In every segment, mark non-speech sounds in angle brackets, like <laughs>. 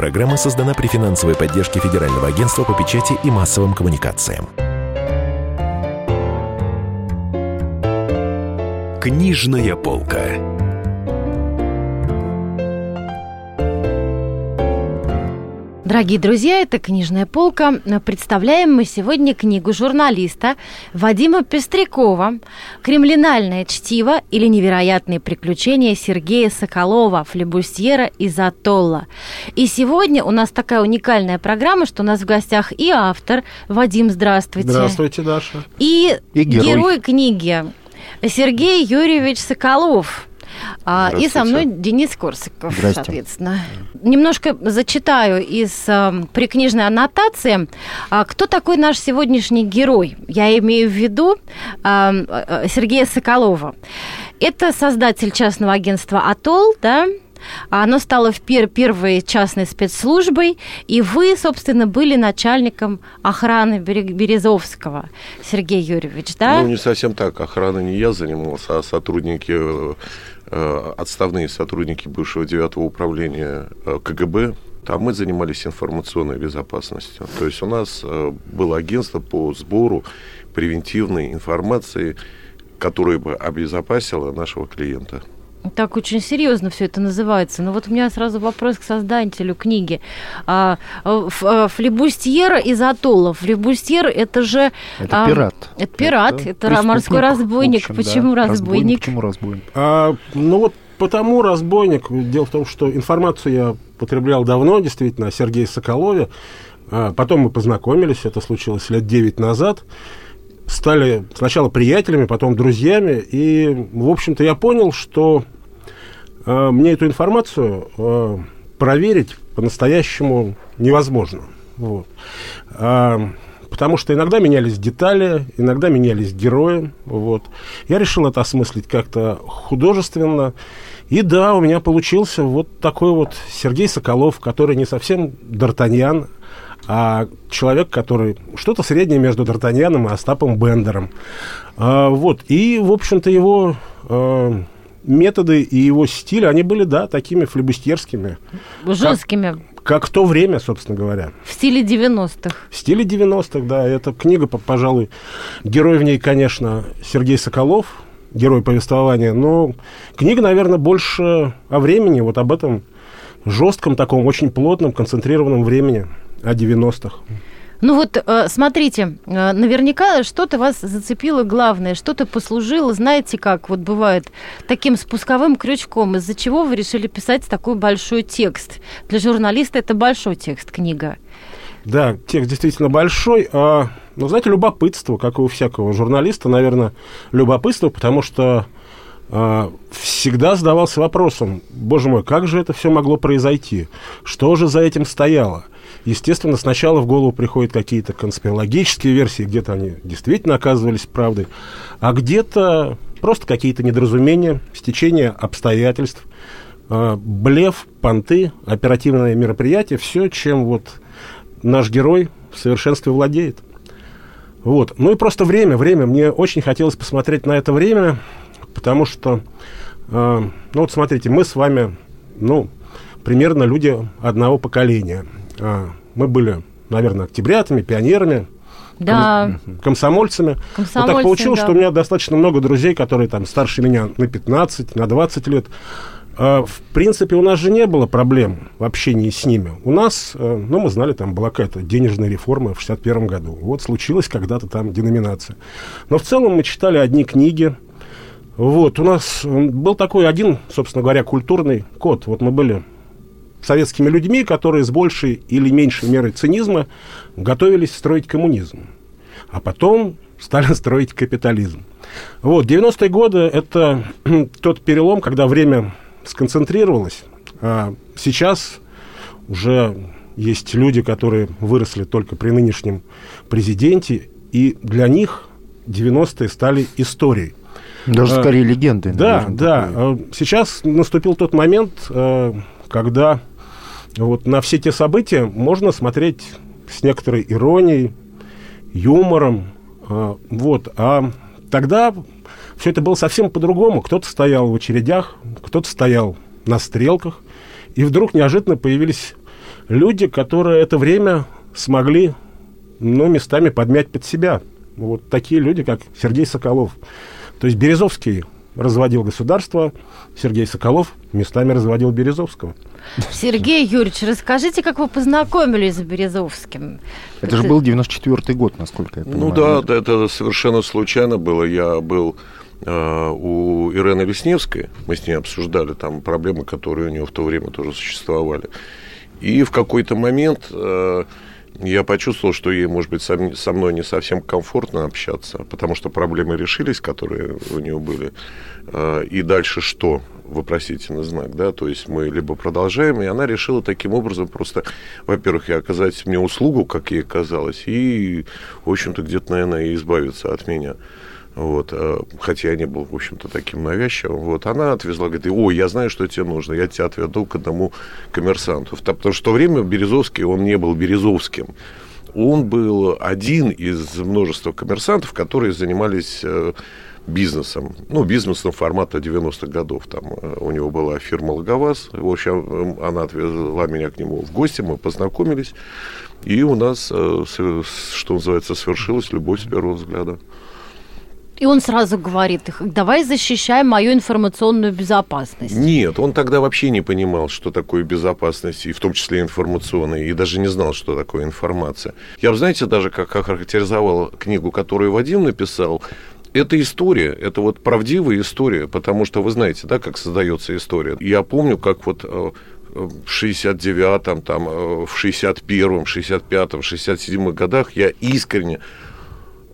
Программа создана при финансовой поддержке Федерального агентства по печати и массовым коммуникациям. Книжная полка. Дорогие друзья, это «Книжная полка». Представляем мы сегодня книгу журналиста Вадима Пестрякова «Криминальное чтиво или невероятные приключения Сергея Соколова, флебустьера из Атолла». И сегодня у нас такая уникальная программа, что у нас в гостях и автор Вадим, здравствуйте. Здравствуйте, Даша. И, и герой. герой книги Сергей Юрьевич Соколов. А, и со мной Денис Корсаков, соответственно. Немножко зачитаю из э, прикнижной аннотации. А, кто такой наш сегодняшний герой? Я имею в виду э, Сергея Соколова. Это создатель частного агентства «Атолл», да, оно стало пер первой частной спецслужбой, и вы, собственно, были начальником охраны Березовского, Сергей Юрьевич, да? Ну, не совсем так. Охрана не я занимался, а сотрудники Э, отставные сотрудники бывшего девятого управления э, КГБ, там мы занимались информационной безопасностью. То есть у нас э, было агентство по сбору превентивной информации, которая бы обезопасила нашего клиента. Так очень серьезно все это называется. Но вот у меня сразу вопрос к создателю книги. А, а флебустьер из атоллов. Флебустьер это же... Это а, пират. Это пират, это, это морской разбойник. Общем, почему да. разбойник? Почему разбойник? А, ну вот потому разбойник. Дело в том, что информацию я потреблял давно, действительно, о Сергее Соколове. А, потом мы познакомились, это случилось лет 9 назад стали сначала приятелями, потом друзьями. И, в общем-то, я понял, что э, мне эту информацию э, проверить по-настоящему невозможно. Вот. А, потому что иногда менялись детали, иногда менялись герои. Вот. Я решил это осмыслить как-то художественно. И да, у меня получился вот такой вот Сергей Соколов, который не совсем Д'Артаньян, а человек, который что-то среднее между Д'Артаньяном и Остапом Бендером. А, вот, и, в общем-то, его а, методы и его стиль, они были, да, такими флебустьерскими. Жесткими. Как, как в то время, собственно говоря. В стиле 90-х. В стиле 90-х, да. Эта книга, пожалуй, герой в ней, конечно, Сергей Соколов, герой повествования, но книга, наверное, больше о времени, вот об этом жестком таком, очень плотном, концентрированном времени о 90-х. Ну вот, э, смотрите, э, наверняка что-то вас зацепило главное, что-то послужило, знаете как, вот бывает, таким спусковым крючком, из-за чего вы решили писать такой большой текст. Для журналиста это большой текст, книга. Да, текст действительно большой. А, ну, знаете, любопытство, как и у всякого журналиста, наверное, любопытство, потому что всегда задавался вопросом, боже мой, как же это все могло произойти? Что же за этим стояло? Естественно, сначала в голову приходят какие-то конспирологические версии, где-то они действительно оказывались правдой, а где-то просто какие-то недоразумения, стечение обстоятельств, э, блеф, понты, оперативное мероприятие, все, чем вот наш герой в совершенстве владеет. Вот. Ну и просто время, время. Мне очень хотелось посмотреть на это время, потому что, э, ну вот смотрите, мы с вами, ну, примерно люди одного поколения – а, мы были, наверное, октябрятами, пионерами, да. комсомольцами. Вот так получилось, да. что у меня достаточно много друзей, которые там старше меня на 15, на 20 лет. А, в принципе, у нас же не было проблем в общении с ними. У нас, э, ну, мы знали, там была какая-то денежная реформа в 61 году. Вот случилась когда-то там деноминация. Но в целом мы читали одни книги. Вот, у нас был такой один, собственно говоря, культурный код. Вот мы были советскими людьми, которые с большей или меньшей мерой цинизма готовились строить коммунизм. А потом стали <laughs> строить капитализм. Вот, 90-е годы – это <clears throat> тот перелом, когда время сконцентрировалось. А сейчас уже есть люди, которые выросли только при нынешнем президенте, и для них 90-е стали историей. Даже а, скорее легендой. Да, да. Такой. Сейчас наступил тот момент, э, когда вот на все те события можно смотреть с некоторой иронией, юмором. Вот. А тогда все это было совсем по-другому. Кто-то стоял в очередях, кто-то стоял на стрелках. И вдруг неожиданно появились люди, которые это время смогли, ну, местами подмять под себя. Вот такие люди, как Сергей Соколов. То есть Березовский разводил государство, Сергей Соколов местами разводил Березовского. Сергей Юрьевич, расскажите, как вы познакомились с Березовским? Это же был 94-й год, насколько я ну понимаю. Ну да, это совершенно случайно было. Я был э, у Ирены Лесневской, мы с ней обсуждали там проблемы, которые у нее в то время тоже существовали. И в какой-то момент э, я почувствовал, что ей, может быть, со мной не совсем комфортно общаться, потому что проблемы решились, которые у нее были. А, и дальше что? Вопросительный знак, да, то есть мы либо продолжаем, и она решила таким образом просто, во-первых, и оказать мне услугу, как ей казалось, и, в общем-то, где-то, наверное, и избавиться от меня. Вот, а, хотя я не был, в общем-то, таким навязчивым. Вот, она отвезла, говорит, ой, я знаю, что тебе нужно, я тебя отведу к одному коммерсанту. Потому что в то время Березовский, он не был Березовским. Он был один из множества коммерсантов, которые занимались э, бизнесом. Ну, бизнесом формата 90-х годов. Там э, у него была фирма «Логоваз». В общем, она отвезла меня к нему в гости, мы познакомились. И у нас, э, что называется, свершилась любовь с первого взгляда. И он сразу говорит, давай защищай мою информационную безопасность. Нет, он тогда вообще не понимал, что такое безопасность, и в том числе информационная, и даже не знал, что такое информация. Я, знаете, даже как охарактеризовал книгу, которую Вадим написал, это история, это вот правдивая история, потому что вы знаете, да, как создается история. Я помню, как вот э, в 69-м, там, э, в 61-м, 65-м, 67-м годах я искренне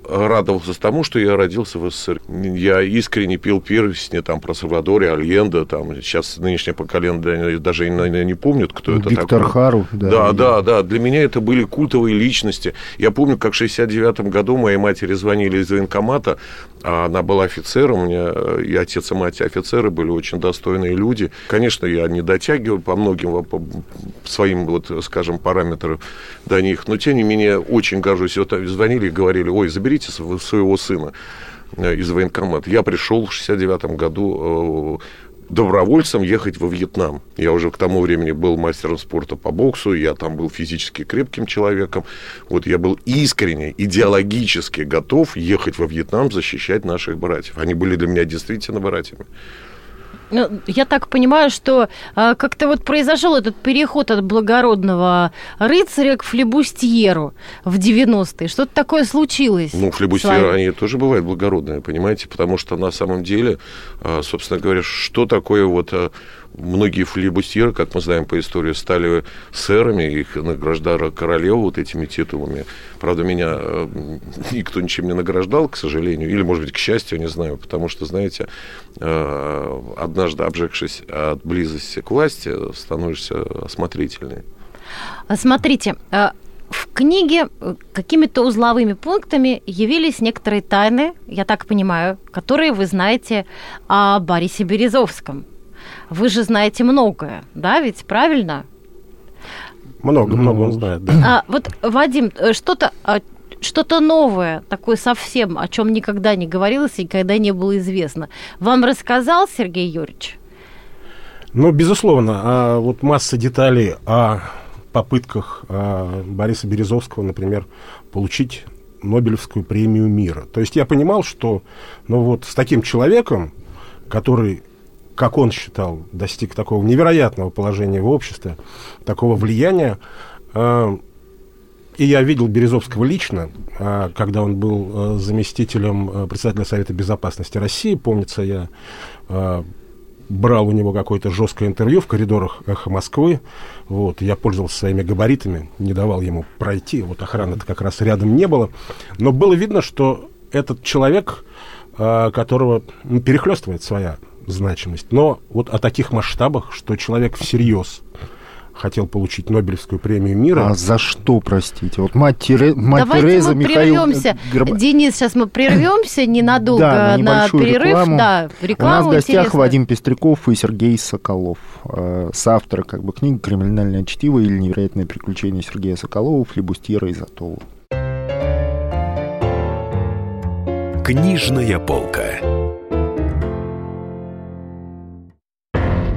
радовался тому, что я родился в СССР. Я искренне пил песни там про Сальвадоре, Альенда, там сейчас нынешнее поколение даже не, не помнят, кто Виктор это такой. Виктор Хару. Да, да, да, да. Для меня это были культовые личности. Я помню, как в 69 году моей матери звонили из военкомата, а она была офицером, у меня и отец, и мать офицеры были очень достойные люди. Конечно, я не дотягивал по многим по своим, вот, скажем, параметрам до них, но тем не менее очень горжусь. Вот звонили и говорили, ой, забери заберите своего сына э, из военкомата. Я пришел в 69 году э, добровольцем ехать во Вьетнам. Я уже к тому времени был мастером спорта по боксу, я там был физически крепким человеком. Вот я был искренне, идеологически готов ехать во Вьетнам защищать наших братьев. Они были для меня действительно братьями. Ну, я так понимаю, что а, как-то вот произошел этот переход от благородного рыцаря к флебустьеру в 90-е. Что-то такое случилось. Ну, флебустьеры, они тоже бывают благородные, понимаете? Потому что на самом деле, а, собственно говоря, что такое вот а, многие флибустьеры, как мы знаем по истории, стали сэрами, их награждала королева вот этими титулами. Правда, меня э, никто ничем не награждал, к сожалению, или, может быть, к счастью, не знаю, потому что, знаете, э, однажды обжегшись от близости к власти, становишься осмотрительнее. Смотрите, э, в книге какими-то узловыми пунктами явились некоторые тайны, я так понимаю, которые вы знаете о Борисе Березовском. Вы же знаете многое, да, ведь правильно? Много, много он знает, да. А, вот, Вадим, э, что-то а, что-то новое, такое совсем, о чем никогда не говорилось и никогда не было известно. Вам рассказал Сергей Юрьевич? Ну, безусловно, а вот масса деталей о попытках а, Бориса Березовского, например, получить Нобелевскую премию мира. То есть я понимал, что ну вот с таким человеком, который как он считал, достиг такого невероятного положения в обществе, такого влияния. А, и я видел Березовского лично, а, когда он был а, заместителем председателя Совета Безопасности России. Помнится, я брал у него какое-то жесткое интервью в коридорах «Эхо Москвы». Вот, я пользовался своими габаритами, не давал ему пройти. Вот охраны-то как раз рядом не было. Но было видно, что этот человек, которого ну, перехлестывает своя значимость. Но вот о таких масштабах, что человек всерьез хотел получить Нобелевскую премию мира. А за что, простите? Вот мать, Тере... мать Давайте Тереза, мы Михаил... прервемся. Гроб... Денис, сейчас мы прервемся ненадолго да, на, на перерыв. Рекламу. Да, рекламу У нас в гостях интересно. Вадим Пестряков и Сергей Соколов. Э, соавторы как бы книги «Криминальное чтиво» или «Невероятные приключения Сергея Соколова, флебустьера Изотова. Книжная полка.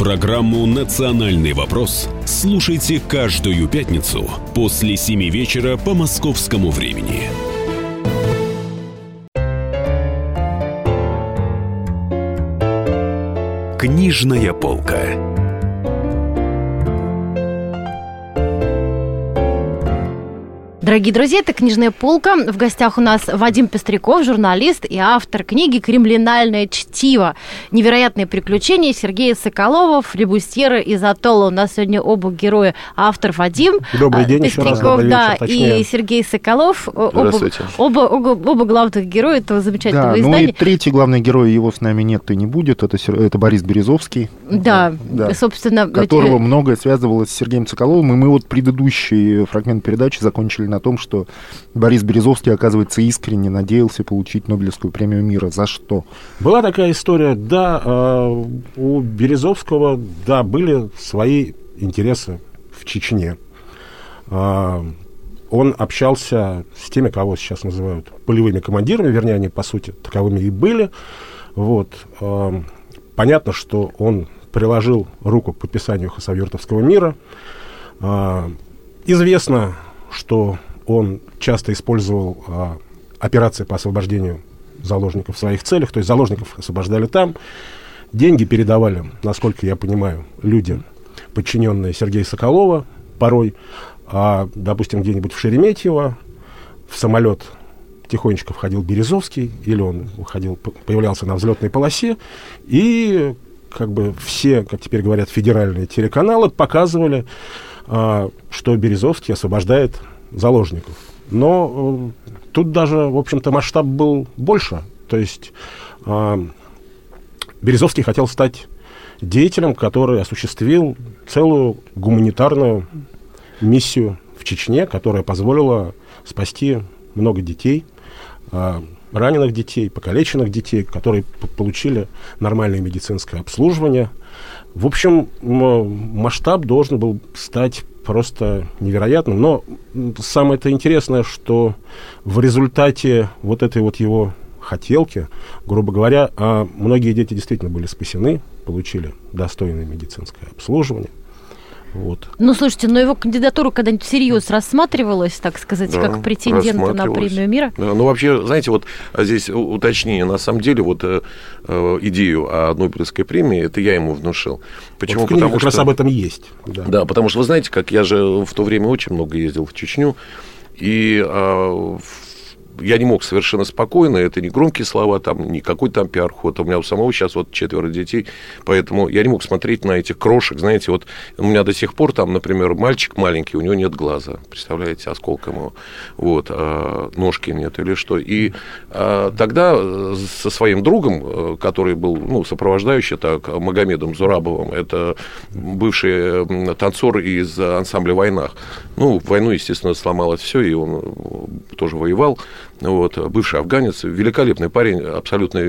Программу «Национальный вопрос» слушайте каждую пятницу после 7 вечера по московскому времени. Книжная полка. Дорогие друзья, это «Книжная полка». В гостях у нас Вадим Пестряков, журналист и автор книги «Кремлинальное чтиво. Невероятные приключения» Сергея Соколова, флебустьера из Атолла. У нас сегодня оба героя. Автор Вадим Добрый день, Пестряков, еще раз, да, вечер, и Сергей Соколов. Оба, оба, оба, оба главных героя этого замечательного да, издания. Ну и третий главный герой, его с нами нет и не будет, это, это Борис Березовский. Да, да, собственно... Которого эти... многое связывалось с Сергеем Соколовым, и мы вот предыдущий фрагмент передачи закончили на том, что Борис Березовский, оказывается, искренне надеялся получить Нобелевскую премию мира. За что? Была такая история, да, э, у Березовского, да, были свои интересы в Чечне. Э, он общался с теми, кого сейчас называют полевыми командирами, вернее, они, по сути, таковыми и были. Вот. Э, понятно, что он приложил руку к подписанию Хасавюртовского мира. Известно, что он часто использовал а, операции по освобождению заложников в своих целях, то есть заложников освобождали там, деньги передавали, насколько я понимаю, люди, подчиненные Сергея Соколова, порой, а, допустим, где-нибудь в Шереметьево, в самолет тихонечко входил Березовский, или он уходил, появлялся на взлетной полосе, и как бы все, как теперь говорят, федеральные телеканалы показывали, а, что Березовский освобождает заложников. Но э, тут даже, в общем-то, масштаб был больше. То есть э, Березовский хотел стать деятелем, который осуществил целую гуманитарную миссию в Чечне, которая позволила спасти много детей, э, раненых детей, покалеченных детей, которые получили нормальное медицинское обслуживание. В общем, масштаб должен был стать просто невероятным. Но самое-то интересное, что в результате вот этой вот его хотелки, грубо говоря, а многие дети действительно были спасены, получили достойное медицинское обслуживание. Вот. Ну, слушайте, но его кандидатура когда-нибудь всерьез рассматривалась, так сказать, да, как претендента на премию мира? Да, ну, вообще, знаете, вот здесь уточнение. На самом деле, вот э, э идею о Нобелевской премии, это я ему внушил. Почему? Вот в потому как что... раз об этом есть. Да. да, потому что, вы знаете, как я же в то время очень много ездил в Чечню, и э, я не мог совершенно спокойно, это не громкие слова, там, не какой-то там пиар-ход, у меня у самого сейчас вот четверо детей, поэтому я не мог смотреть на этих крошек, знаете, вот у меня до сих пор там, например, мальчик маленький, у него нет глаза, представляете, осколком его, вот, а ножки нет или что, и а, тогда со своим другом, э, который был, ну, сопровождающий, так, Магомедом Зурабовым, это бывший танцор из ансамбля «Войнах», ну, в войну, естественно, сломалось все, и он э, тоже воевал, вот, бывший афганец, великолепный парень, абсолютно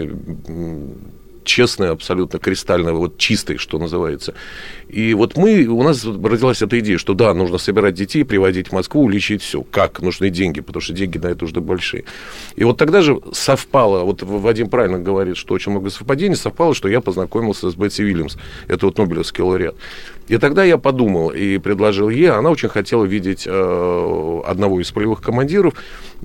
честный, абсолютно кристально, вот чистый, что называется. И вот мы, у нас родилась эта идея, что да, нужно собирать детей, приводить в Москву, лечить все. Как? Нужны деньги, потому что деньги на это уже большие. И вот тогда же совпало, вот Вадим правильно говорит, что очень много совпадений, совпало, что я познакомился с Бетси Вильямс, это вот Нобелевский лауреат. И тогда я подумал и предложил ей, она очень хотела видеть э, одного из полевых командиров,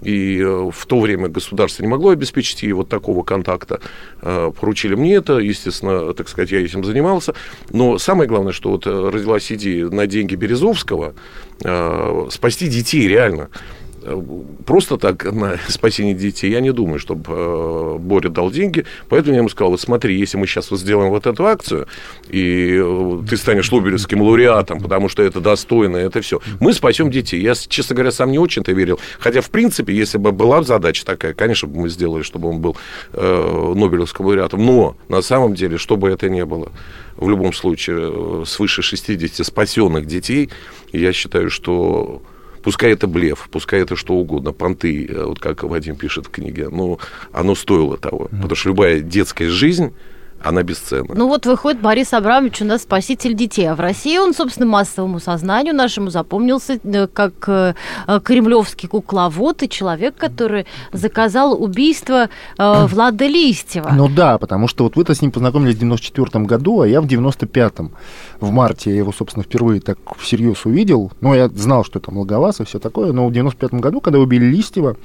и э, в то время государство не могло обеспечить ей вот такого контакта. Э, поручили мне это, естественно, так сказать, я этим занимался. Но самое главное, что вот э, родилась идея на деньги Березовского э, спасти детей реально просто так на <laughs> спасение детей, я не думаю, чтобы э, Боря дал деньги. Поэтому я ему сказал, вот смотри, если мы сейчас вот сделаем вот эту акцию, и э, ты станешь Лобелевским лауреатом, потому что это достойно, это все, мы спасем детей. Я, честно говоря, сам не очень-то верил. Хотя, в принципе, если бы была задача такая, конечно, бы мы сделали, чтобы он был э, Нобелевским лауреатом. Но на самом деле, что бы это ни было, в любом случае, э, свыше 60 спасенных детей, я считаю, что Пускай это блеф, пускай это что угодно, понты, э, вот как Вадим пишет в книге, но оно стоило того. Mm. Потому что любая детская жизнь она бесценна. Ну вот выходит Борис Абрамович у нас спаситель детей, а в России он, собственно, массовому сознанию нашему запомнился э, как э, кремлевский кукловод и человек, который заказал убийство э, Влада Листьева. Ну да, потому что вот вы-то с ним познакомились в 94 году, а я в 95-м. В марте я его, собственно, впервые так всерьез увидел. Ну, я знал, что это Логоваз и все такое, но в 95 году, когда убили Листьева,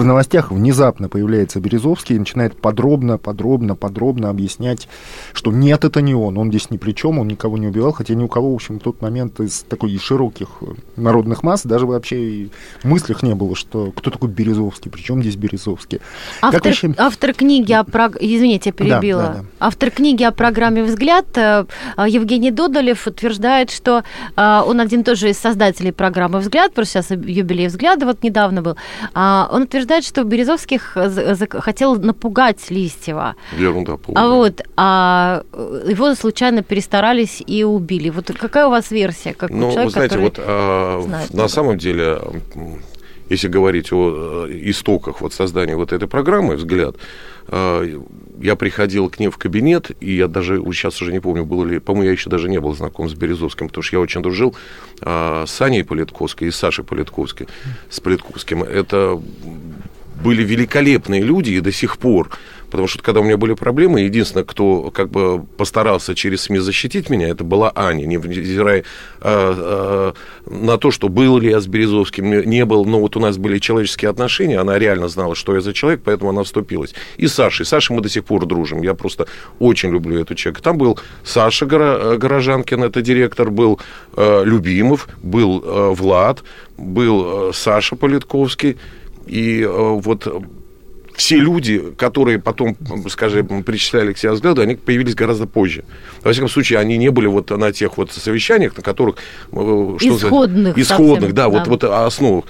в новостях внезапно появляется Березовский и начинает подробно, подробно, подробно объяснять, что нет, это не он, он здесь ни при чем, он никого не убивал, хотя ни у кого, в общем, в тот момент из такой широких народных масс даже вообще и в мыслях не было, что кто такой Березовский, причем здесь Березовский. Автор, вообще... автор книги о... Прог... Извините, я перебила. Да, да, да. Автор книги о программе «Взгляд» э, Евгений Додолев утверждает, что э, он один тоже из создателей программы «Взгляд», просто сейчас юбилей «Взгляда» вот недавно был, а, он утверждает, утверждает, что Березовских хотел напугать Листьева. Ерунда полная. А вот, а его случайно перестарались и убили. Вот какая у вас версия? Как ну, человек, вы знаете, вот а, знает, на самом деле если говорить о э, истоках вот создания вот этой программы «Взгляд», э, я приходил к ним в кабинет, и я даже, сейчас уже не помню, было ли, по-моему, я еще даже не был знаком с Березовским, потому что я очень дружил а, с Аней Политковской и Сашей Политковской, с Политковским. Это были великолепные люди, и до сих пор Потому что когда у меня были проблемы, единственное, кто как бы постарался через СМИ защитить меня, это была Аня, невзирая э, э, на то, что был ли я с Березовским, не был, но вот у нас были человеческие отношения, она реально знала, что я за человек, поэтому она вступилась. И Саша, Сашей мы до сих пор дружим, я просто очень люблю эту человека. Там был Саша Горо, Горожанкин, это директор, был э, Любимов, был э, Влад, был э, Саша Политковский, и э, вот все люди, которые потом, скажем, причисляли к себе взгляду, они появились гораздо позже. Во всяком случае, они не были вот на тех вот совещаниях, на которых... Э, что исходных. Исходных, совсем, да, да, вот, вот основах.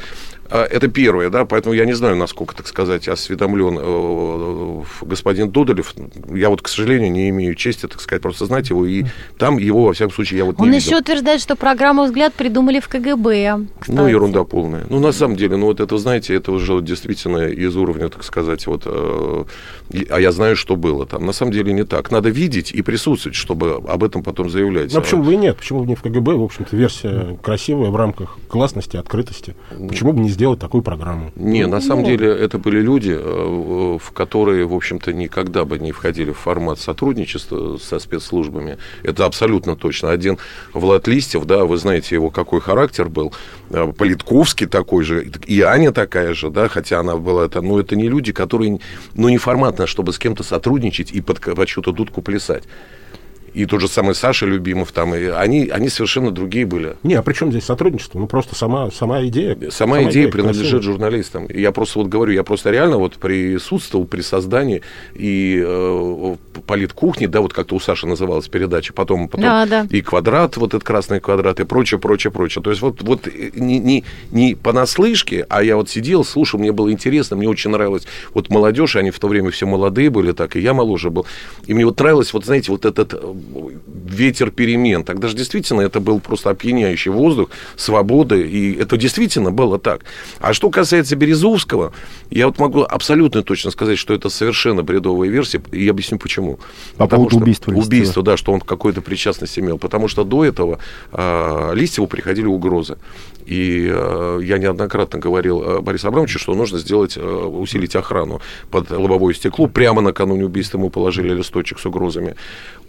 А, это первое, да, поэтому я не знаю, насколько, так сказать, осведомлен э, господин Дудолев. Я вот, к сожалению, не имею чести, так сказать, просто знать его, и там его, во всяком случае, я вот Он не еще утверждает, что программу «Взгляд» придумали в КГБ, кстати. Ну, ерунда полная. Ну, на самом деле, ну, вот это, знаете, это уже действительно из уровня, так сказать, вот, э, а я знаю, что было там. На самом деле не так. Надо видеть и присутствовать, чтобы об этом потом заявлять. Ну, а почему бы и нет? Почему бы не в КГБ? В общем-то, версия красивая в рамках гласности, открытости. Почему бы не сделать такую программу. Не, на самом ну, деле это были люди, э, в которые, в общем-то, никогда бы не входили в формат сотрудничества со спецслужбами. Это абсолютно точно. Один Влад Листьев, да, вы знаете его, какой характер был. Э, Политковский такой же, и Аня такая же, да, хотя она была это, но это не люди, которые, ну, не форматно, чтобы с кем-то сотрудничать и под, под чью-то дудку плясать и тот же самый Саша Любимов, там, и они, они совершенно другие были. Не, а при чем здесь сотрудничество? Ну, просто сама, сама идея. Сама, сама идея, идея принадлежит красивая. журналистам. Я просто вот говорю, я просто реально вот присутствовал при создании и э, политкухни, да, вот как-то у Саши называлась передача, потом, потом да, да. и квадрат, вот этот красный квадрат, и прочее, прочее, прочее. То есть вот, вот не, не, не понаслышке, а я вот сидел, слушал, мне было интересно, мне очень нравилось. Вот молодежь, они в то время все молодые были, так, и я моложе был. И мне вот нравилось, вот знаете, вот этот ветер перемен. Тогда же действительно это был просто опьяняющий воздух, свобода, и это действительно было так. А что касается Березовского, я вот могу абсолютно точно сказать, что это совершенно бредовая версия, и я объясню почему. По Потому поводу убийства Убийство, да, что он какой-то причастность имел. Потому что до этого э, Листьеву приходили угрозы. И э, я неоднократно говорил э, Борису Абрамовичу, что нужно сделать, э, усилить охрану под лобовое стекло. Прямо накануне убийства ему положили листочек с угрозами.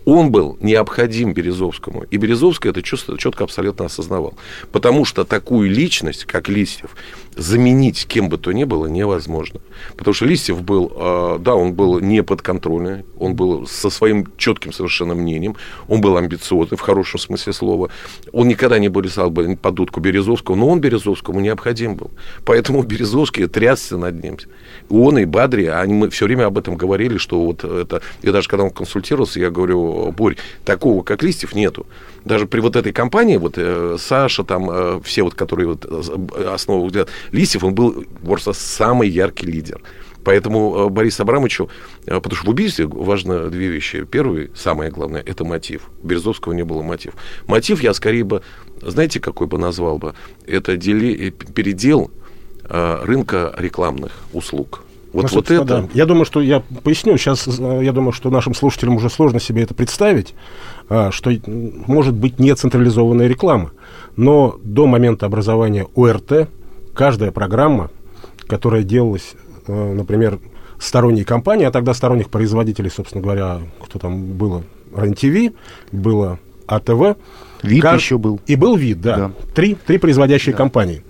Он был необходим Березовскому. И Березовский это чувство, четко абсолютно осознавал. Потому что такую личность, как Листьев, заменить кем бы то ни было невозможно. Потому что Листьев был, э, да, он был не подконтрольный, он был со своим четким совершенно мнением, он был амбициозный в хорошем смысле слова. Он никогда не бросал бы под дудку Березовского, но он Березовскому необходим был. Поэтому Березовский трясся над ним. Он и Бадри, они мы все время об этом говорили, что вот это... Я даже когда он консультировался, я говорю, Борь, такого, как Листьев, нету даже при вот этой компании, вот э, Саша, там, э, все вот, которые вот, э, основу взгляд, Лисев, он был просто самый яркий лидер. Поэтому Борису Абрамовичу, потому что в убийстве важно две вещи. Первый, самое главное, это мотив. У Березовского не было мотив. Мотив я скорее бы, знаете, какой бы назвал бы? Это дели, передел рынка рекламных услуг. Вот, ну, вот это. Да. Я думаю, что я поясню. Сейчас я думаю, что нашим слушателям уже сложно себе это представить, что может быть не централизованная реклама. Но до момента образования ОРТ каждая программа, которая делалась, э, например, сторонней компании, а тогда сторонних производителей, собственно говоря, кто там было, РЕН-ТВ, было АТВ. Вид Кар... еще был. И был вид, да. да. Три, три производящие да. компании.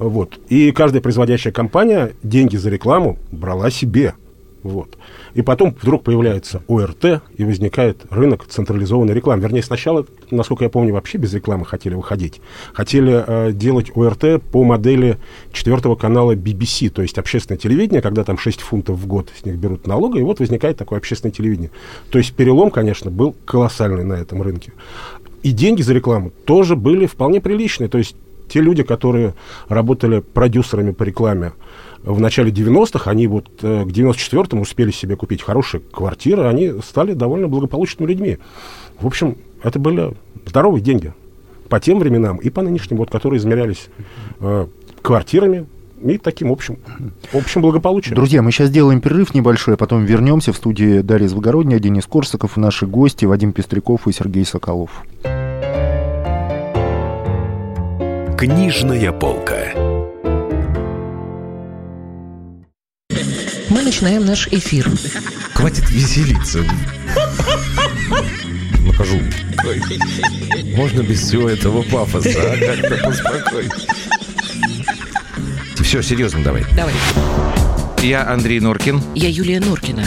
Вот. И каждая производящая компания деньги за рекламу брала себе. Вот. И потом вдруг появляется ОРТ, и возникает рынок централизованной рекламы. Вернее, сначала, насколько я помню, вообще без рекламы хотели выходить. Хотели э, делать ОРТ по модели четвертого канала BBC, то есть общественное телевидение, когда там 6 фунтов в год с них берут налога, и вот возникает такое общественное телевидение. То есть перелом, конечно, был колоссальный на этом рынке. И деньги за рекламу тоже были вполне приличные. То есть те люди, которые работали продюсерами по рекламе, в начале 90-х, они вот э, к 94-му успели себе купить хорошие квартиры, они стали довольно благополучными людьми. В общем, это были здоровые деньги по тем временам и по нынешним, вот, которые измерялись э, квартирами, и таким общим, общим благополучием. Друзья, мы сейчас сделаем перерыв небольшой, а потом вернемся в студии Дарья Звогородняя, Денис Корсаков, наши гости Вадим Пестряков и Сергей Соколов. Книжная полка. Мы начинаем наш эфир. Хватит веселиться. Накажу. Можно без всего этого пафоса, а? Как-то поспокойнее. Все, серьезно давай. Давай. Я Андрей Норкин. Я Юлия Норкина.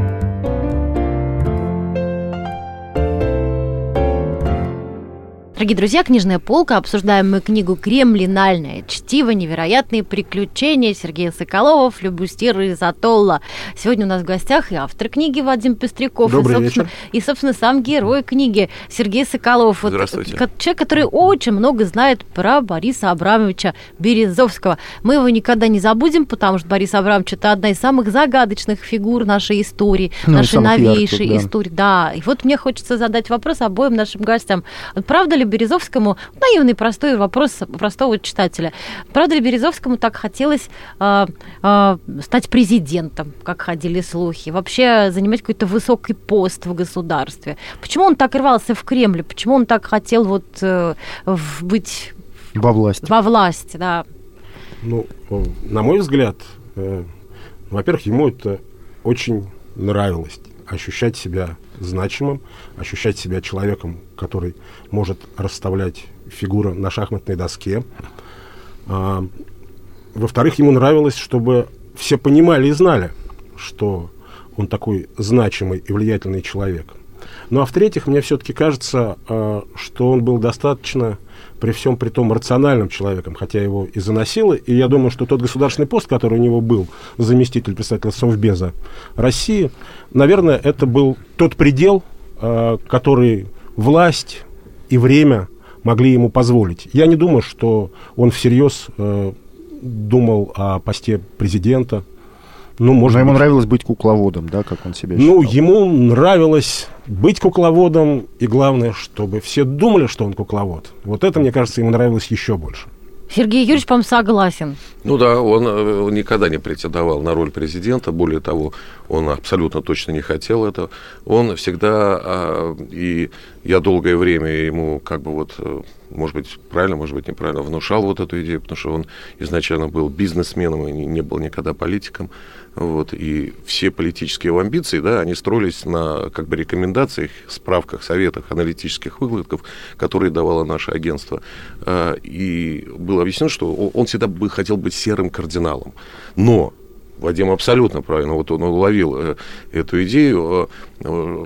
Дорогие друзья, книжная полка. Обсуждаем мы книгу «Кремлинальное чтиво. Невероятные приключения» Сергея Соколова, флюбустира из Атолла. Сегодня у нас в гостях и автор книги Вадим Пестряков. Добрый и, собственно, вечер. И, собственно, сам герой книги Сергей Соколов. Здравствуйте. Вот, человек, который очень много знает про Бориса Абрамовича Березовского. Мы его никогда не забудем, потому что Борис Абрамович – это одна из самых загадочных фигур нашей истории, ну, нашей новейшей ярких, да. истории. Да, и вот мне хочется задать вопрос обоим нашим гостям. Правда ли Березовскому, наивный простой вопрос простого читателя, правда ли Березовскому так хотелось э, э, стать президентом, как ходили слухи, вообще занимать какой-то высокий пост в государстве? Почему он так рвался в Кремле? Почему он так хотел вот э, быть... Во власти. Во власти, да. Ну, на мой взгляд, э, во-первых, ему это очень нравилось ощущать себя значимым, ощущать себя человеком, который может расставлять фигуры на шахматной доске. А, во-вторых, ему нравилось, чтобы все понимали и знали, что он такой значимый и влиятельный человек. Ну а в-третьих, мне все-таки кажется, а, что он был достаточно при всем при том рациональным человеком, хотя его и заносило. И я думаю, что тот государственный пост, который у него был, заместитель представителя Совбеза России, наверное, это был тот предел, э, который власть и время могли ему позволить. Я не думаю, что он всерьез э, думал о посте президента. Ну, может Но ему быть... нравилось быть кукловодом, да, как он себя ну, считал? Ну, ему нравилось быть кукловодом, и главное, чтобы все думали, что он кукловод. Вот это, мне кажется, ему нравилось еще больше. Сергей Юрьевич, по-моему, согласен. Ну да, он, э, он никогда не претендовал на роль президента, более того, он абсолютно точно не хотел этого. Он всегда, а, и я долгое время ему как бы вот, э, может быть, правильно, может быть, неправильно, внушал вот эту идею, потому что он изначально был бизнесменом и не был никогда политиком. Вот, и все политические его амбиции, да, они строились на как бы рекомендациях, справках, советах, аналитических выкладках, которые давало наше агентство. А, и было объяснено, что он всегда бы хотел быть серым кардиналом. Но Вадим абсолютно правильно, вот он уловил э, эту идею, э, э,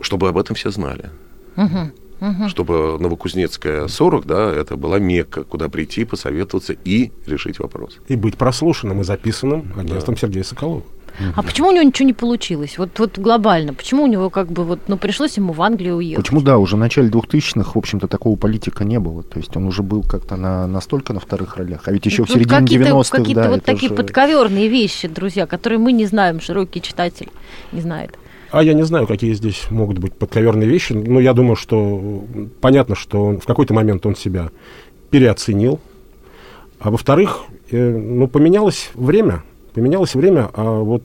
чтобы об этом все знали. Угу. угу. чтобы Новокузнецкая 40, да, это была Мекка, куда прийти, посоветоваться и решить вопрос. И быть прослушанным и записанным агентством да. Сергея Соколова. А почему у него ничего не получилось? Вот, вот глобально. Почему у него как бы вот, ну, пришлось ему в Англию уехать? Почему, да, уже в начале 2000-х, в общем-то, такого политика не было. То есть он уже был как-то на, настолько на вторых ролях. А ведь еще вот в середине какие-то, 90-х, Какие-то да, вот такие же... подковерные вещи, друзья, которые мы не знаем, широкий читатель не знает. А я не знаю, какие здесь могут быть подковерные вещи. Но я думаю, что понятно, что он, в какой-то момент он себя переоценил. А во-вторых, э, ну, поменялось время поменялось время, а вот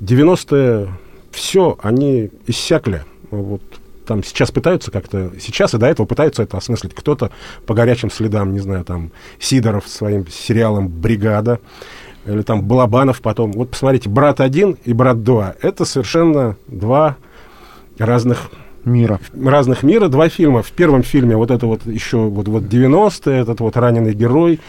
90-е все, они иссякли. Вот там сейчас пытаются как-то, сейчас и до этого пытаются это осмыслить. Кто-то по горячим следам, не знаю, там, Сидоров своим сериалом «Бригада», или там Балабанов потом. Вот посмотрите, «Брат один и «Брат два» — это совершенно два разных мира. Разных мира, два фильма. В первом фильме вот это вот еще вот, вот 90-е, этот вот раненый герой,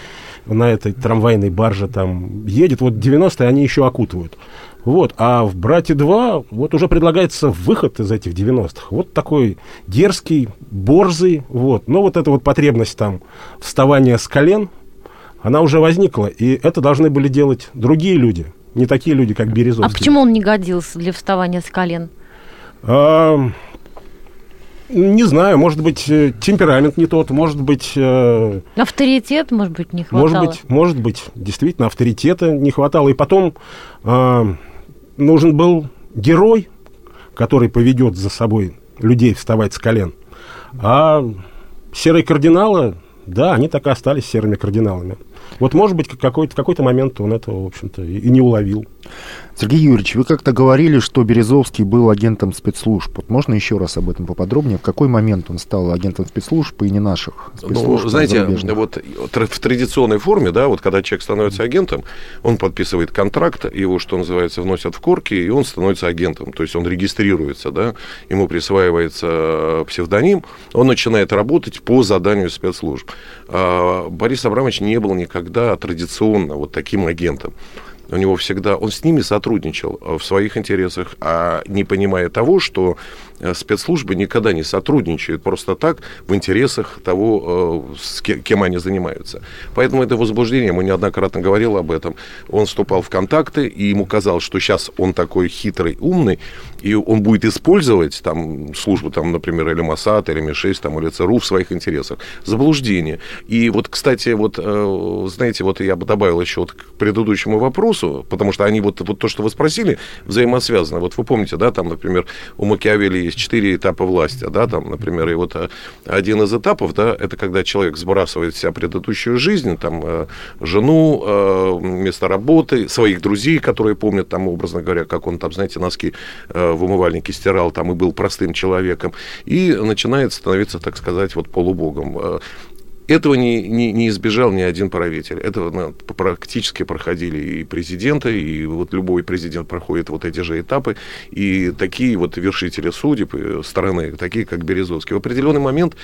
на этой трамвайной барже там едет, вот 90-е они еще окутывают. Вот, а в «Брате 2» вот уже предлагается выход из этих 90-х. Вот такой дерзкий, борзый, вот. Но вот эта вот потребность там вставания с колен, она уже возникла, и это должны были делать другие люди, не такие люди, как Березовский. А почему он не годился для вставания с колен? А, не знаю, может быть, э, темперамент не тот, может быть... Э, Авторитет, может быть, не хватало. Может быть, может быть, действительно, авторитета не хватало. И потом э, нужен был герой, который поведет за собой людей вставать с колен. А серые кардиналы, да, они так и остались серыми кардиналами. Вот, может быть, какой-то, какой-то момент он этого, в общем-то, и не уловил. Сергей Юрьевич, вы как-то говорили, что Березовский был агентом спецслужб. Вот можно еще раз об этом поподробнее? В какой момент он стал агентом спецслужб и не наших спецслужб? Ну, знаете, вот в традиционной форме, да, вот когда человек становится агентом, он подписывает контракт, его, что называется, вносят в корки, и он становится агентом. То есть он регистрируется, да, ему присваивается псевдоним, он начинает работать по заданию спецслужб. А Борис Абрамович не был никогда традиционно вот таким агентом у него всегда, он с ними сотрудничал э, в своих интересах, а не понимая того, что спецслужбы никогда не сотрудничают просто так в интересах того, э, с кем они занимаются. Поэтому это возбуждение, ему неоднократно говорил об этом, он вступал в контакты, и ему казалось, что сейчас он такой хитрый, умный, и он будет использовать там службу, там, например, или Моссад, или МИ-6, там, или ЦРУ в своих интересах. Заблуждение. И вот, кстати, вот, знаете, вот я бы добавил еще вот к предыдущему вопросу, потому что они вот, вот то, что вы спросили, взаимосвязаны. Вот вы помните, да, там, например, у Макиавелли есть четыре этапа власти, да, там, например, и вот э, один из этапов, да, это когда человек сбрасывает вся предыдущую жизнь, там, э, жену, э, место работы, своих друзей, которые помнят, там, образно говоря, как он там, знаете, носки в умывальнике стирал, там, и был простым человеком, и начинает становиться, так сказать, вот полубогом. Этого не, не, не избежал ни один правитель. Этого ну, практически проходили и президенты, и вот любой президент проходит вот эти же этапы. И такие вот вершители судеб э, страны, такие как Березовский, в определенный момент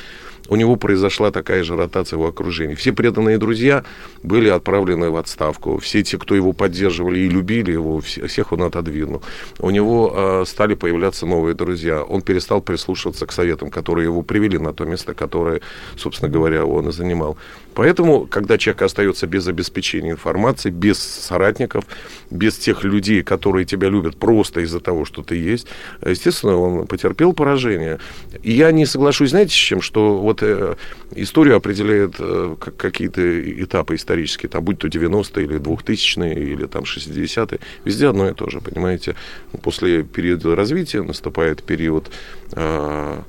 у него произошла такая же ротация в окружении. Все преданные друзья были отправлены в отставку. Все те, кто его поддерживали и любили его, всех он отодвинул. У него э, стали появляться новые друзья. Он перестал прислушиваться к советам, которые его привели на то место, которое, собственно говоря, он и занимал. Поэтому, когда человек остается без обеспечения информации, без соратников, без тех людей, которые тебя любят просто из-за того, что ты есть, естественно, он потерпел поражение. И я не соглашусь, знаете, с чем, что вот э, историю определяет э, какие-то этапы исторические, там, будь то 90-е или 2000-е, или там 60-е, везде одно и то же, понимаете. После периода развития наступает период э,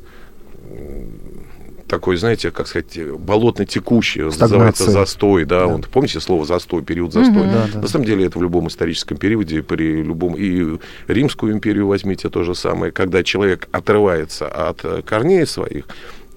такой, знаете, как сказать, болотно-текущий, называется застой, да, да. Вот, помните слово застой, период застой? Угу, да, да. На самом деле это в любом историческом периоде, при любом, и Римскую империю возьмите то же самое, когда человек отрывается от корней своих,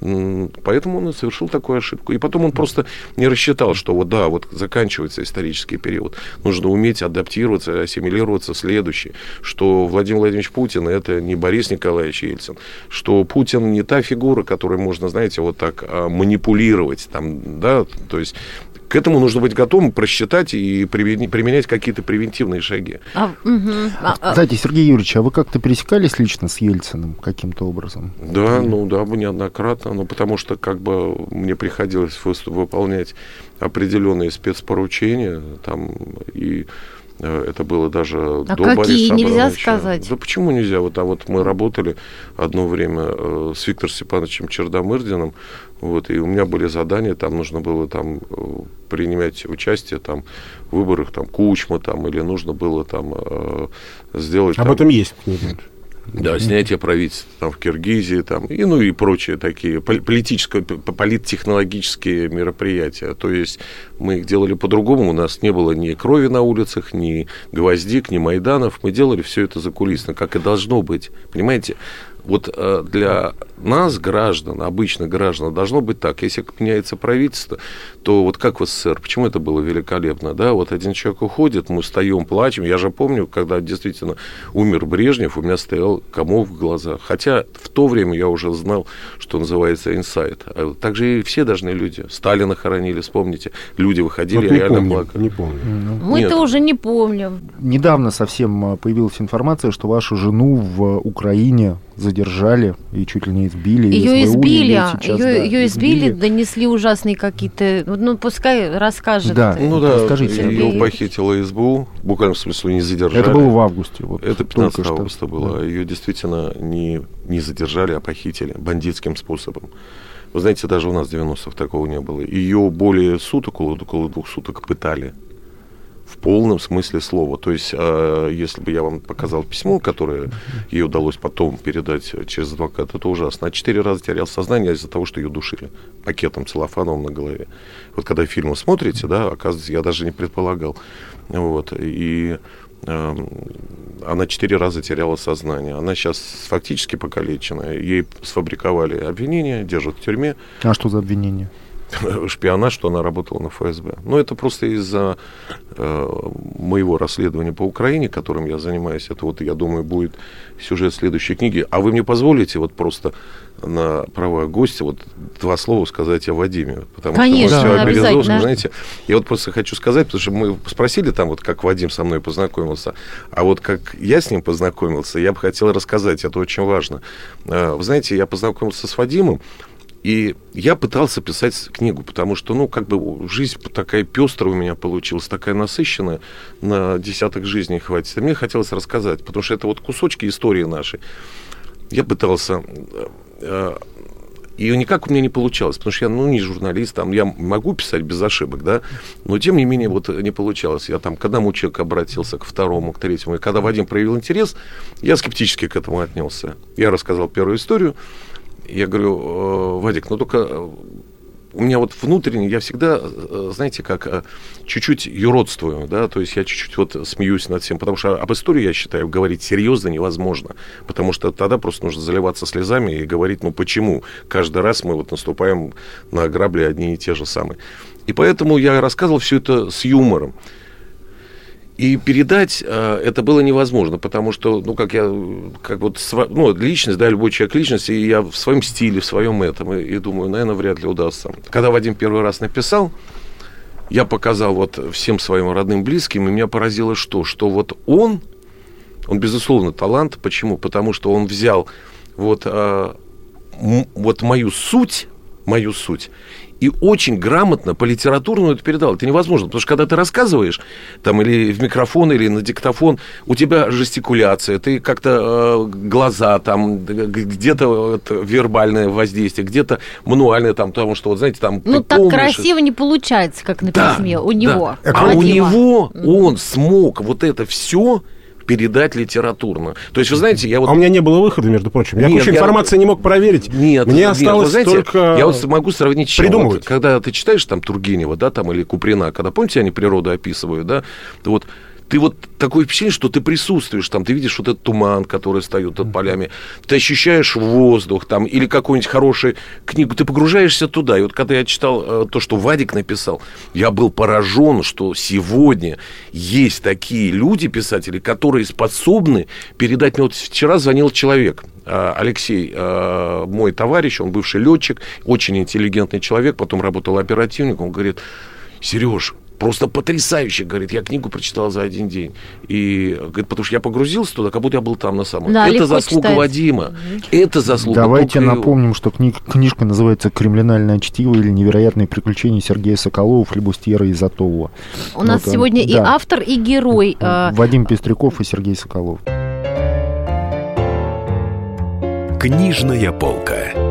Поэтому он и совершил такую ошибку. И потом он просто не рассчитал, что вот да, вот заканчивается исторический период. Нужно уметь адаптироваться, ассимилироваться в следующий. Что Владимир Владимирович Путин это не Борис Николаевич Ельцин. Что Путин не та фигура, которой можно, знаете, вот так а, манипулировать. Там, да, то есть К этому нужно быть готовым просчитать и применять какие-то превентивные шаги. А, угу. а, Кстати, Сергей Юрьевич, а вы как-то пересекались лично с Ельциным каким-то образом? Да, Или... ну да, неоднократно, ну потому что как бы мне приходилось выполнять определенные спецпоручения там и это было даже а до какие? Бориса Нельзя сказать. Да почему нельзя? Вот, а вот мы работали одно время э, с Виктором Степановичем Чердомырдиным, вот, и у меня были задания, там нужно было там э, принимать участие там, в выборах там, Кучма там, или нужно было там э, сделать... Об там, этом есть книга. Да, снятие правительства там, в Киргизии, там, и, ну и прочие такие политические, политтехнологические мероприятия. То есть мы их делали по-другому, у нас не было ни крови на улицах, ни гвоздик, ни майданов. Мы делали все это закулисно, как и должно быть. Понимаете? Вот э, для нас, граждан, обычных граждан, должно быть так. Если меняется правительство, то вот как в СССР, почему это было великолепно, да, вот один человек уходит, мы встаем, плачем. Я же помню, когда действительно умер Брежнев, у меня стоял комок в глазах. Хотя в то время я уже знал, что называется инсайт. А также и все должны люди. Сталина хоронили, вспомните. Люди выходили, вот реально помню, плакали. Не помню. Мы-то уже не помним. Недавно совсем появилась информация, что вашу жену в Украине задержали и чуть ли не избили. Ее избили, сейчас, ее, да, ее избили, избили, донесли ужасные какие-то, ну пускай расскажет. Да, ну да, Скажите. ее похитила СБУ, буквально в смысле не задержали. Это было в августе. Вот, Это 15 августа что. было. Да. Ее действительно не, не задержали, а похитили бандитским способом. Вы знаете, даже у нас в 90-х такого не было. Ее более суток, около, около двух суток пытали в полном смысле слова. То есть, э, если бы я вам показал письмо, которое ей удалось потом передать через адвоката, это ужасно. А четыре раза терял сознание из-за того, что ее душили пакетом целлофановым на голове. Вот когда фильмы смотрите, да, оказывается, я даже не предполагал. Вот. И э, она четыре раза теряла сознание. Она сейчас фактически покалечена. Ей сфабриковали обвинения, держат в тюрьме. А что за обвинения? Шпионаж, что она работала на ФСБ. Но это просто из-за э, моего расследования по Украине, которым я занимаюсь. Это вот, я думаю, будет сюжет следующей книги. А вы мне позволите вот просто на права гостя вот два слова сказать о Вадиме? Потому Конечно, что да, Березовском, знаете, я вот просто хочу сказать, потому что мы спросили там, вот как Вадим со мной познакомился, а вот как я с ним познакомился, я бы хотел рассказать, это очень важно. Э, вы знаете, я познакомился с Вадимом, и я пытался писать книгу, потому что, ну, как бы жизнь такая пестрая у меня получилась, такая насыщенная, на десяток жизней хватит. И мне хотелось рассказать, потому что это вот кусочки истории нашей. Я пытался э, и никак у меня не получалось, потому что я, ну, не журналист, там, я могу писать без ошибок, да, но, тем не менее, вот не получалось. Я там к одному человеку обратился, к второму, к третьему, и когда Вадим проявил интерес, я скептически к этому отнесся. Я рассказал первую историю, я говорю, «Э, Вадик, ну только э, у меня вот внутренне, я всегда, э, знаете, как чуть-чуть юродствую, да, то есть я чуть-чуть вот смеюсь над всем, потому что об истории, я считаю, говорить серьезно невозможно, потому что тогда просто нужно заливаться слезами и говорить, ну почему каждый раз мы вот наступаем на грабли одни и те же самые. И поэтому я рассказывал все это с юмором. И передать э, это было невозможно, потому что, ну, как я, как вот, ну, личность, да, любой человек личность, и я в своем стиле, в своем этом, и, и думаю, наверное, вряд ли удастся. Когда Вадим первый раз написал, я показал вот всем своим родным, близким, и меня поразило что? Что вот он, он, безусловно, талант. Почему? Потому что он взял вот, э, вот мою суть, мою суть, и очень грамотно по литературному это передал. Это невозможно, потому что когда ты рассказываешь, там, или в микрофон, или на диктофон, у тебя жестикуляция, ты как-то э, глаза, там, где-то вот, вербальное воздействие, где-то мануальное, там, потому что, вот, знаете, там... Ну, так помнишь... красиво не получается, как на письме, да, у него. Да. А у него он смог вот это все передать литературно. То есть, вы знаете, я вот... А у меня не было выхода, между прочим. Я нет, кучу информации не мог проверить. Нет, Мне нет, осталось вы знаете, только Я вот могу сравнить с Придумывать. Вот, когда ты читаешь там Тургенева, да, там, или Куприна, когда, помните, они природу описывают, да, вот ты вот такое впечатление, что ты присутствуешь там, ты видишь вот этот туман, который встает над полями, ты ощущаешь воздух там, или какую-нибудь хорошую книгу, ты погружаешься туда. И вот когда я читал э, то, что Вадик написал, я был поражен, что сегодня есть такие люди, писатели, которые способны передать... Мне вот вчера звонил человек, э, Алексей, э, мой товарищ, он бывший летчик, очень интеллигентный человек, потом работал оперативником, он говорит, Сереж, просто потрясающе, говорит, я книгу прочитал за один день. И, говорит, потому что я погрузился туда, как будто я был там на самом да, Это заслуга читать. Вадима. Угу. Это заслуга Давайте напомним, что книг, книжка называется «Криминальное чтиво» или «Невероятные приключения Сергея Соколова, Флебустьера и Затова». У вот нас он, сегодня да. и автор, и герой. А, Вадим Пестряков и Сергей Соколов. Книжная полка.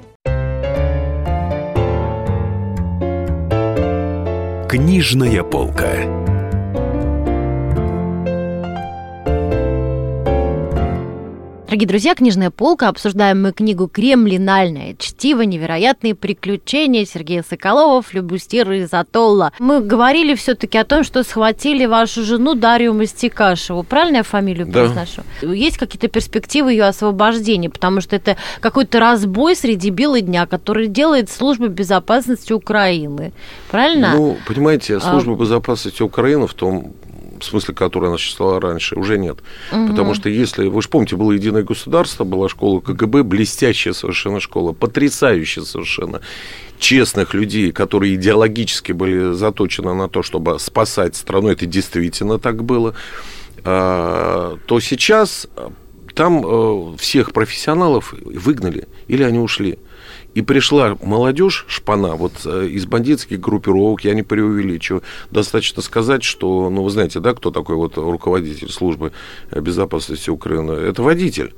Книжная полка. Дорогие друзья, книжная полка. Обсуждаем мы книгу «Кремлинальное чтиво. Невероятные приключения» Сергея Соколова, Флюбустира из Атолла. Мы говорили все таки о том, что схватили вашу жену Дарью Мастикашеву. Правильно я фамилию да. произношу? Есть какие-то перспективы ее освобождения? Потому что это какой-то разбой среди бела дня, который делает служба безопасности Украины. Правильно? Ну, понимаете, а служба а... безопасности Украины в том в смысле, которая она существовала раньше, уже нет. Угу. Потому что если, вы же помните, было единое государство, была школа КГБ, блестящая совершенно школа, потрясающая совершенно честных людей, которые идеологически были заточены на то, чтобы спасать страну, это действительно так было, а, то сейчас там э, всех профессионалов выгнали или они ушли. И пришла молодежь, шпана, вот э, из бандитских группировок, я не преувеличиваю, достаточно сказать, что, ну, вы знаете, да, кто такой вот руководитель службы безопасности Украины? Это водитель.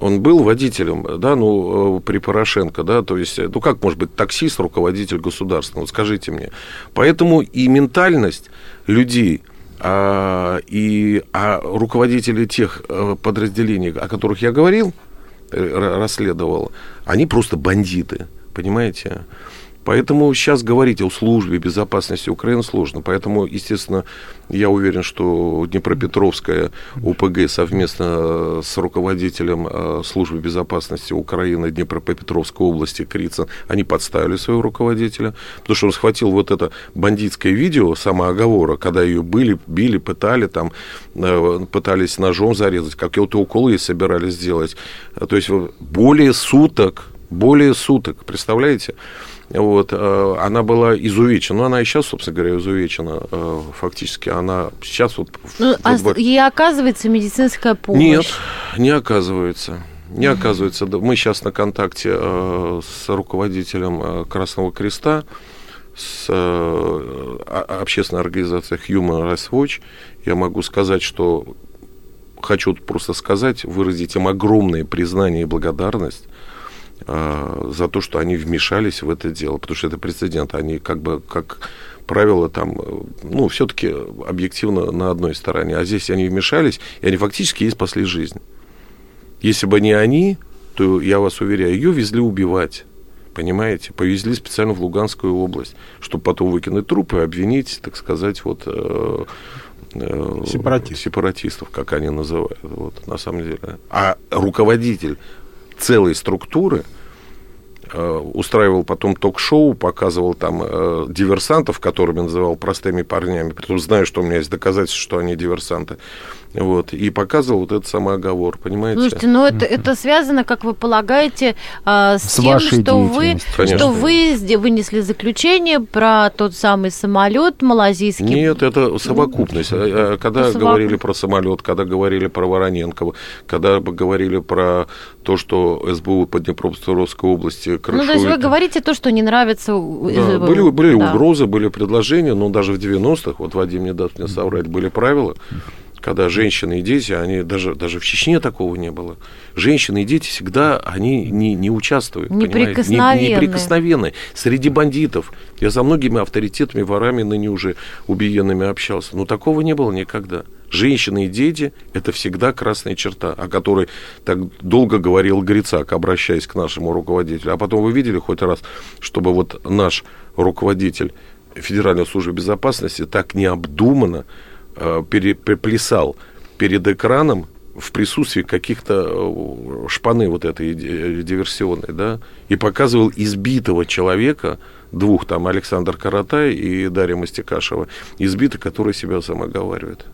Он был водителем, да, ну, э, при Порошенко, да, то есть, ну, как может быть таксист, руководитель государства, вот скажите мне. Поэтому и ментальность людей, а, и а руководители тех э, подразделений, о которых я говорил, расследовал, они просто бандиты, понимаете? Поэтому сейчас говорить о службе безопасности Украины сложно. Поэтому, естественно, я уверен, что Днепропетровская ОПГ совместно с руководителем э, службы безопасности Украины Днепропетровской области Крицын, они подставили своего руководителя, потому что он схватил вот это бандитское видео самооговора, когда ее были, били, пытали, там, э, пытались ножом зарезать, какие-то уколы собирались сделать. То есть более суток, более суток, представляете? Вот, э, она была изувечена. Ну, она и сейчас, собственно говоря, изувечена э, фактически. Она сейчас вот... Ну, а ей оказывается медицинская помощь? Нет, не оказывается. Не оказывается. Мы сейчас на контакте э, с руководителем Красного Креста, с общественной организацией Human Rights Watch. Я могу сказать, что хочу просто сказать, выразить им огромное признание и благодарность э, за то, что они вмешались в это дело, потому что это прецедент. Они как бы, как правило, там, э, ну, все-таки объективно на одной стороне. А здесь они вмешались, и они фактически ей спасли жизнь. Если бы не они, то, я вас уверяю, ее везли убивать. Понимаете? Повезли специально в Луганскую область, чтобы потом выкинуть трупы и обвинить, так сказать, вот... Э, э, Сепаратист. сепаратистов, как они называют, вот, на самом деле. А руководитель целой структуры, э, устраивал потом ток-шоу, показывал там э, диверсантов, которыми называл простыми парнями, при том знаю, что у меня есть доказательства, что они диверсанты. Вот, и показывал вот этот самый оговор, понимаете? Слушайте, ну это, это связано, как вы полагаете, а, с, с тем, что вы, что вы вынесли заключение про тот самый самолет малазийский? Нет, это совокупность. А, а, когда совокуп... говорили про самолет, когда говорили про Вороненкова, когда говорили про то, что СБУ по Днепропетровской области крышует... Ну, то есть вы говорите то, что не нравится да, Были, были да. угрозы, были предложения, но даже в 90-х, вот Вадим не даст мне соврать, были правила, когда женщины и дети, они даже, даже в Чечне такого не было. Женщины и дети всегда, они не, не участвуют, неприкосновенны. Не, неприкосновенны. Среди бандитов. Я за многими авторитетами, ворами, ныне уже убиенными общался. Но такого не было никогда. Женщины и дети – это всегда красная черта, о которой так долго говорил Грицак, обращаясь к нашему руководителю. А потом вы видели хоть раз, чтобы вот наш руководитель Федеральной службы безопасности так необдуманно переплясал перед экраном в присутствии каких-то э, шпаны вот этой диверсионной, да, и показывал избитого человека, двух там, Александр Каратай и Дарья Мастикашева, избитый, который себя самоговаривает.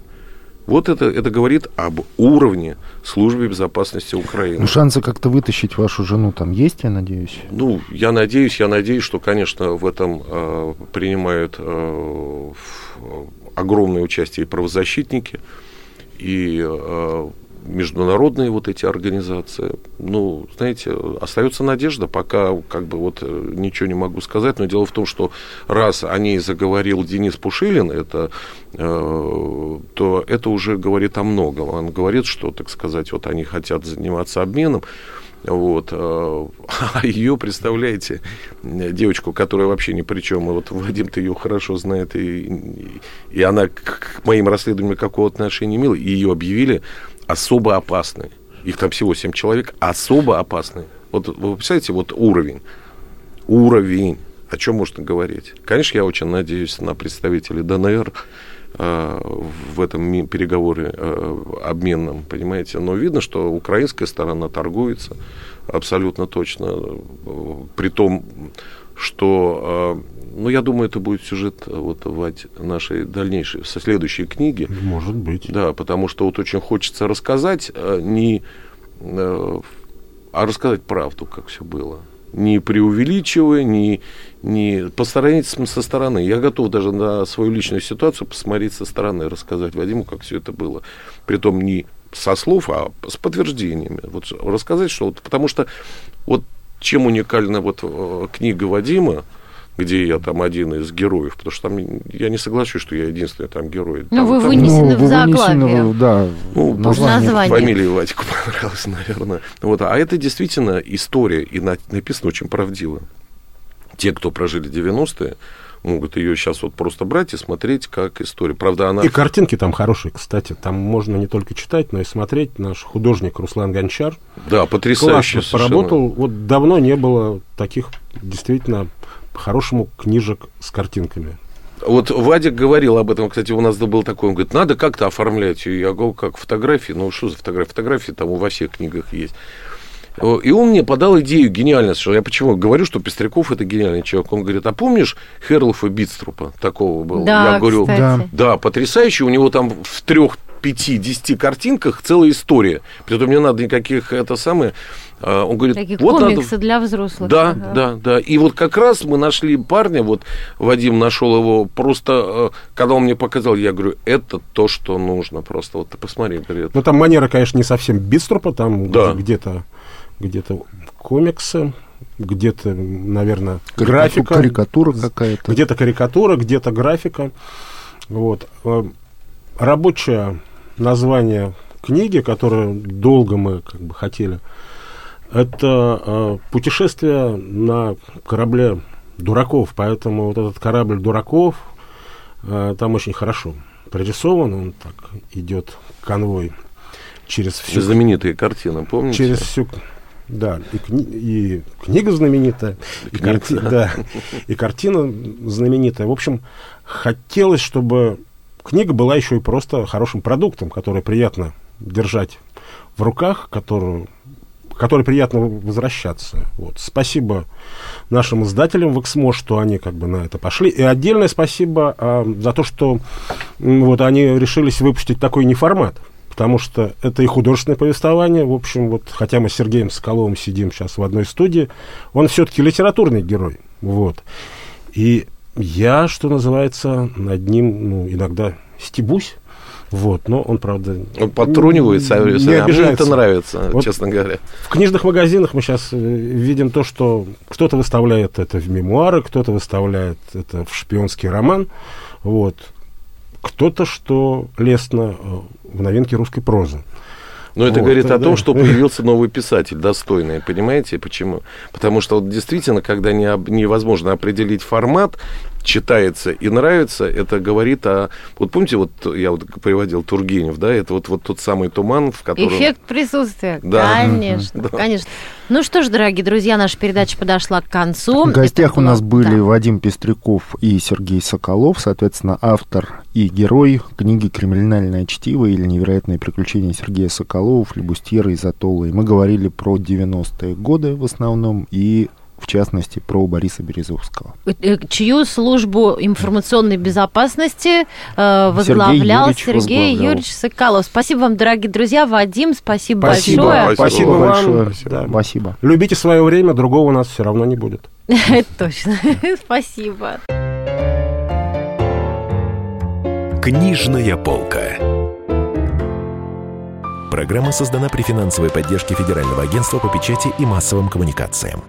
Вот это, это говорит об уровне службы безопасности Украины. Ну, шансы как-то вытащить вашу жену там есть, я надеюсь? Ну, я надеюсь, я надеюсь, что, конечно, в этом э, принимают э, огромное участие и правозащитники, и э, международные вот эти организации. Ну, знаете, остается надежда, пока как бы вот э, ничего не могу сказать, но дело в том, что раз о ней заговорил Денис Пушилин, это, э, то это уже говорит о многом. Он говорит, что, так сказать, вот они хотят заниматься обменом, вот. Э, <laughs> а ее, представляете, девочку, которая вообще ни при чем. И вот Вадим-то ее хорошо знает, и, и она к моим расследованиям какого отношения имела. И ее объявили особо опасные. Их там всего 7 человек, особо опасные. Вот вы представляете, вот уровень. Уровень. О чем можно говорить? Конечно, я очень надеюсь на представителей ДНР в этом переговоре э, обменном, понимаете. Но видно, что украинская сторона торгуется абсолютно точно. Э, при том, что э, ну, я думаю, это будет сюжет э, вот в нашей дальнейшей, со следующей книги. Может быть. Да, потому что вот очень хочется рассказать э, не, э, а рассказать правду, как все было. Не преувеличивая, не, не постарайтесь со стороны. Я готов даже на свою личную ситуацию посмотреть со стороны, рассказать Вадиму, как все это было. Притом не со слов, а с подтверждениями. Вот рассказать, что вот, потому что вот чем уникальна вот книга Вадима, где я там один из героев, потому что там я не соглашусь, что я единственный там герой. Ну, вы там, вынесены ну, в заглавие. Да, ну, название. название. Фамилия Вадику <laughs> понравилась, наверное. Вот, а это действительно история, и написано очень правдиво. Те, кто прожили 90-е, могут ее сейчас вот просто брать и смотреть как историю. Правда, она... И картинки там хорошие, кстати. Там можно не только читать, но и смотреть. Наш художник Руслан Гончар. Да, потрясающе. Классно поработал. Вот давно не было таких действительно по-хорошему книжек с картинками. Вот Вадик говорил об этом, кстати, у нас был такой, он говорит, надо как-то оформлять ее. Я говорю, как фотографии, ну что за фотографии? Фотографии там во всех книгах есть. И он мне подал идею гениально, что я почему говорю, что Пестряков это гениальный человек. Он говорит, а помнишь Херлофа Битструпа? Такого был. Да, я говорю, кстати. да, потрясающий. У него там в трех пяти, десяти картинках целая история. Притом не надо никаких, это самое, а, он говорит, Такие вот комиксы надо... для взрослых. Да, ага. да, да. И вот как раз мы нашли парня, вот Вадим нашел его, просто, э, когда он мне показал, я говорю, это то, что нужно просто. Вот ты посмотри, говорит. Ну, там манера, конечно, не совсем биструпа, там да. где-то где-то комиксы, где-то, наверное, графика. Карикатура какая-то. Где-то карикатура, где-то графика. Вот. Э, рабочее название книги, которое долго мы как бы хотели, это э, путешествие на корабле дураков. Поэтому вот этот корабль дураков э, там очень хорошо прорисован. Он так идет конвой через всю... Знаменитые картины, помните? Через всю... Да, и, кни... и книга знаменитая, и, карти... да, и картина знаменитая. В общем, хотелось, чтобы книга была еще и просто хорошим продуктом, который приятно держать в руках, которую которой приятно возвращаться. Вот. Спасибо нашим издателям в Эксмо, что они как бы на это пошли. И отдельное спасибо а, за то, что вот они решились выпустить такой неформат. Потому что это и художественное повествование. В общем, вот хотя мы с Сергеем Соколовым сидим сейчас в одной студии, он все-таки литературный герой. Вот. И я, что называется, над ним ну, иногда стебусь. Вот, но он, правда... Он подтрунивается, не, не а мне это нравится, вот честно говоря. В книжных магазинах мы сейчас э, видим то, что кто-то выставляет это в мемуары, кто-то выставляет это в шпионский роман, вот. Кто-то, что лестно э, в новинке русской прозы. Но это вот, говорит да. о том, что появился новый писатель, достойный. Понимаете, почему? Потому что вот действительно, когда не, невозможно определить формат, читается и нравится, это говорит о... Вот помните, вот я вот приводил Тургенев, да, это вот, вот тот самый туман, в котором... Эффект присутствия, да. конечно, да. конечно. Ну что ж, дорогие друзья, наша передача подошла к концу. В гостях это у нас было... были да. Вадим Пестряков и Сергей Соколов, соответственно, автор и герой книги «Криминальное чтиво» или «Невероятные приключения Сергея Соколова, флебустьера из Атолла». И мы говорили про 90-е годы в основном и в частности, про Бориса Березовского. Э, чью службу информационной безопасности э, возглавлял Сергей, Юрьевич, Сергей возглавлял. Юрьевич Соколов. Спасибо вам, дорогие друзья. Вадим, спасибо, спасибо большое. Спасибо, спасибо вам. большое. Спасибо. Да. спасибо. Любите свое время, другого у нас все равно не будет. Это <laughs> точно. <laughs> Спасибо. Книжная полка. Программа создана при финансовой поддержке Федерального агентства по печати и массовым коммуникациям.